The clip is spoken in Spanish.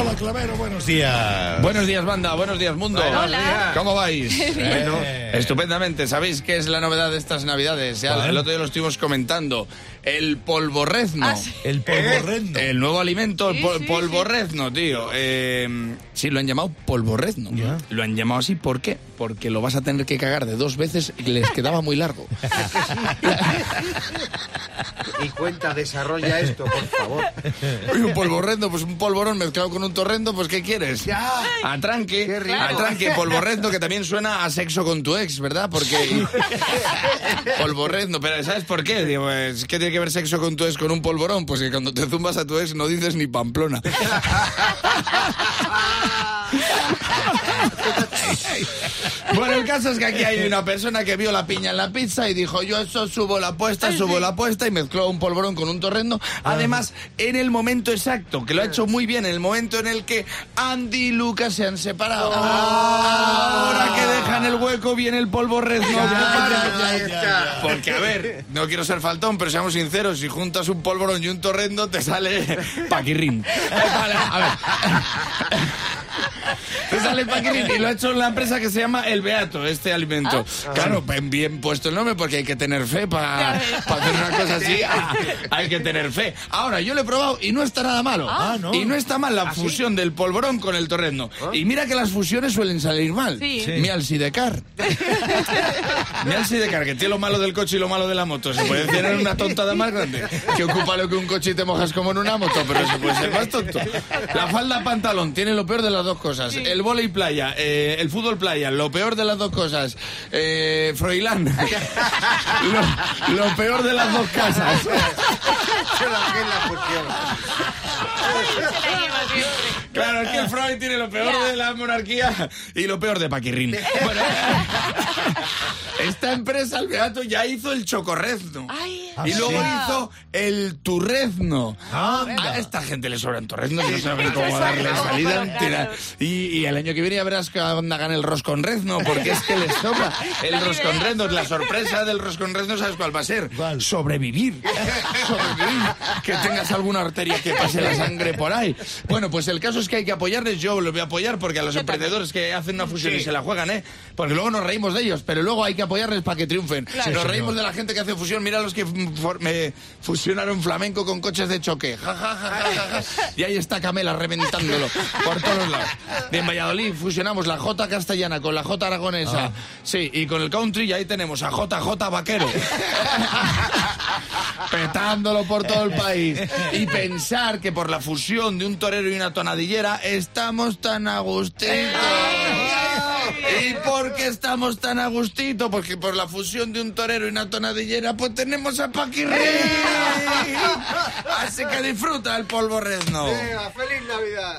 Clavero, buenos días. Buenos días, banda. Buenos días, mundo. Hola. ¿Cómo vais? Bueno. Estupendamente. ¿Sabéis qué es la novedad de estas navidades? Ya el otro día lo estuvimos comentando. El polvorrezno. Ah, sí. El polvorrendo. El nuevo alimento, el Sí, pol- sí, polvorrezno, tío. Eh, sí, lo han llamado polvorrezno. Lo han llamado así, ¿por qué? Porque lo vas a tener que cagar de dos veces y les quedaba muy largo. Y cuenta, desarrolla esto, por favor. Oye, un polvorrendo, pues un polvorón mezclado con un torrendo, pues ¿qué quieres? Ya. Atranque, Qué atranque, polvorrendo, que también suena a sexo con tu ex, ¿verdad? Porque polvorrendo, pero ¿sabes por qué? Digo, pues, ¿qué tiene que ver sexo con tu ex con un polvorón? Pues que cuando te zumbas a tu ex no dices ni pamplona. Bueno, el caso es que aquí hay una persona que vio la piña en la pizza y dijo, yo eso subo la apuesta, subo la apuesta y mezcló un polvorón con un torrendo. Además, en el momento exacto, que lo ha hecho muy bien, en el momento en el que Andy y Lucas se han separado. Ahora que dejan el hueco viene el ya. Porque, a ver, no quiero ser faltón, pero seamos sinceros, si juntas un polvorón y un torrendo, te sale paquirrín. Vale, a ver. Te sale paquirrín y lo ha hecho la empresa que se llama El Beato, este alimento. Claro, bien, bien puesto el nombre porque hay que tener fe para hacer una cosa así. ah, hay que tener fe. Ahora, yo lo he probado y no está nada malo. Ah, ¿no? Y no está mal la fusión del polvorón con el torrendo. Y mira que las fusiones suelen salir mal. Sí. Sí. Mi Alsidecar. Mi Alsidecar, que tiene lo malo del coche y lo malo de la moto. Se puede decir en una tontada más grande. Que ocupa lo que un coche y te mojas como en una moto, pero se puede ser más tonto. La falda pantalón tiene lo peor de las dos cosas. El volei playa, eh, el fútbol playa, lo peor de las dos cosas. Eh, Froilán, lo, lo peor de las dos casas. Claro, es que el Freud tiene lo peor de la monarquía y lo peor de Paquirrín. Bueno, esta empresa, el Beato, ya hizo el chocorrezno. Ay, y luego hizo el turrezno. Anda. A esta gente le sobran torreznos y no saben cómo darle salida. claro. Y, y el año que viene ya verás que onda gana el rosconrezno, porque es que les sobra el rosconrezno. La sorpresa del rosconrezno, ¿sabes cuál va a ser? ¿Cuál? Sobrevivir. Sobrevivir. Que tengas alguna arteria que pase la sangre por ahí. Bueno, pues el caso es que hay que apoyarles. Yo los voy a apoyar porque a los emprendedores que hacen una fusión y se la juegan, ¿eh? Porque luego nos reímos de ellos, pero luego hay que apoyarles para que triunfen. Claro. Nos reímos de la gente que hace fusión. Mira los que mm, me fusionaron flamenco con coches de choque. Ja, ja, ja. Y ahí está Camela reventándolo por todos lados. En Valladolid fusionamos la J castellana con la J aragonesa. Sí, y con el country y ahí tenemos a JJ Vaquero. Petándolo por todo el país. Y pensar que por la fusión de un torero y una tonadillera estamos tan a gustito. ¿Y por qué estamos tan a gustito? Porque por la fusión de un torero y una tonadillera, pues tenemos a Paquirri. Así que disfruta el polvo rezno. Venga, ¡Feliz Navidad!